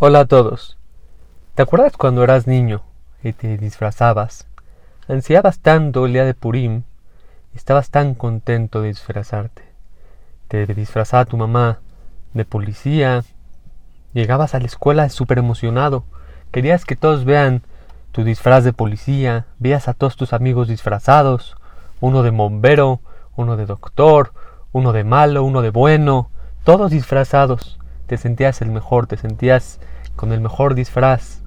Hola a todos. ¿Te acuerdas cuando eras niño y te disfrazabas? Ansiabas tanto el día de Purim, estabas tan contento de disfrazarte. Te disfrazaba tu mamá de policía, llegabas a la escuela súper emocionado, querías que todos vean tu disfraz de policía, veías a todos tus amigos disfrazados, uno de bombero, uno de doctor, uno de malo, uno de bueno, todos disfrazados te sentías el mejor, te sentías con el mejor disfraz.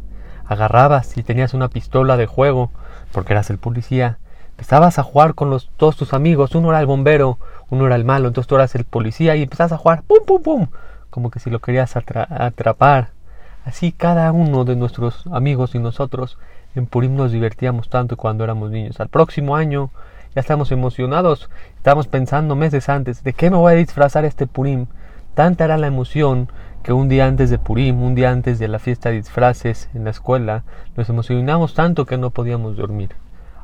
Agarrabas y tenías una pistola de juego, porque eras el policía. Empezabas a jugar con los, todos tus amigos. Uno era el bombero, uno era el malo, entonces tú eras el policía y empezabas a jugar pum pum pum, como que si lo querías atrapar. Así cada uno de nuestros amigos y nosotros en Purim nos divertíamos tanto cuando éramos niños. Al próximo año ya estamos emocionados, estamos pensando meses antes, ¿de qué me voy a disfrazar este Purim? Tanta era la emoción que un día antes de Purim, un día antes de la fiesta de disfraces en la escuela, nos emocionamos tanto que no podíamos dormir.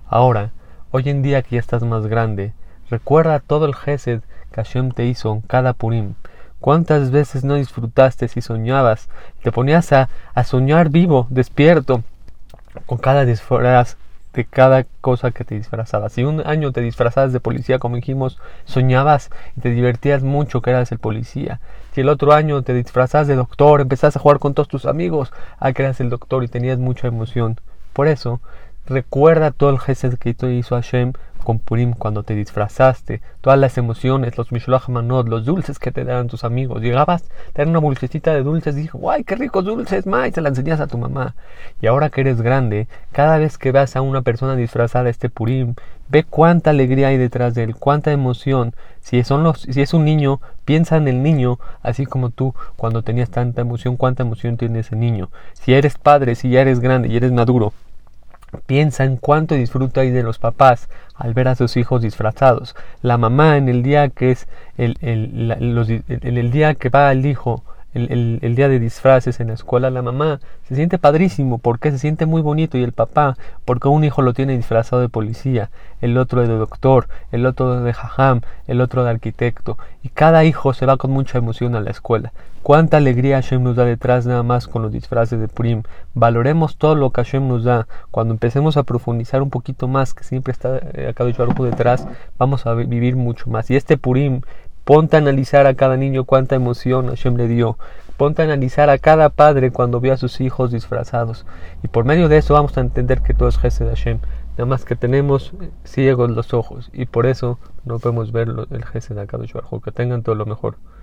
Ahora, hoy en día que ya estás más grande, recuerda todo el gesed que Hashem te hizo en cada Purim. ¿Cuántas veces no disfrutaste si soñabas? Te ponías a, a soñar vivo, despierto, con cada disfraz de cada cosa que te disfrazabas. Si un año te disfrazabas de policía, como dijimos, soñabas y te divertías mucho que eras el policía. Si el otro año te disfrazabas de doctor, empezás a jugar con todos tus amigos, a que eras el doctor y tenías mucha emoción. Por eso, recuerda todo el gesed que hizo Hashem con Purim cuando te disfrazaste, todas las emociones, los Mishloach Manot, los dulces que te daban tus amigos. Llegabas, te dan una bolsecita de dulces y dijo, ¡guay, qué ricos dulces, ma! Y te la enseñas a tu mamá. Y ahora que eres grande, cada vez que veas a una persona disfrazada este Purim, ve cuánta alegría hay detrás de él, cuánta emoción. Si, si es un niño, piensa en el niño, así como tú cuando tenías tanta emoción, cuánta emoción tiene ese niño. Si eres padre, si ya eres grande y eres maduro, Piensa en cuánto disfruta ahí de los papás al ver a sus hijos disfrazados. La mamá en el día que es el, el, en el día que va el hijo el, el, día de disfraces en la escuela, la mamá se siente padrísimo porque se siente muy bonito y el papá porque un hijo lo tiene disfrazado de policía, el otro de doctor, el otro de jajam, el otro de arquitecto y cada hijo se va con mucha emoción a la escuela. Cuánta alegría Hashem nos da detrás nada más con los disfraces de Purim. Valoremos todo lo que Hashem nos da. Cuando empecemos a profundizar un poquito más, que siempre está eh, acá detrás, vamos a vivir mucho más. Y este Purim Ponte a analizar a cada niño cuánta emoción Hashem le dio. Ponte a analizar a cada padre cuando vio a sus hijos disfrazados. Y por medio de eso vamos a entender que todo es Gesed Hashem. Nada más que tenemos ciegos los ojos. Y por eso no podemos ver el Gesed de Akadosh Que tengan todo lo mejor.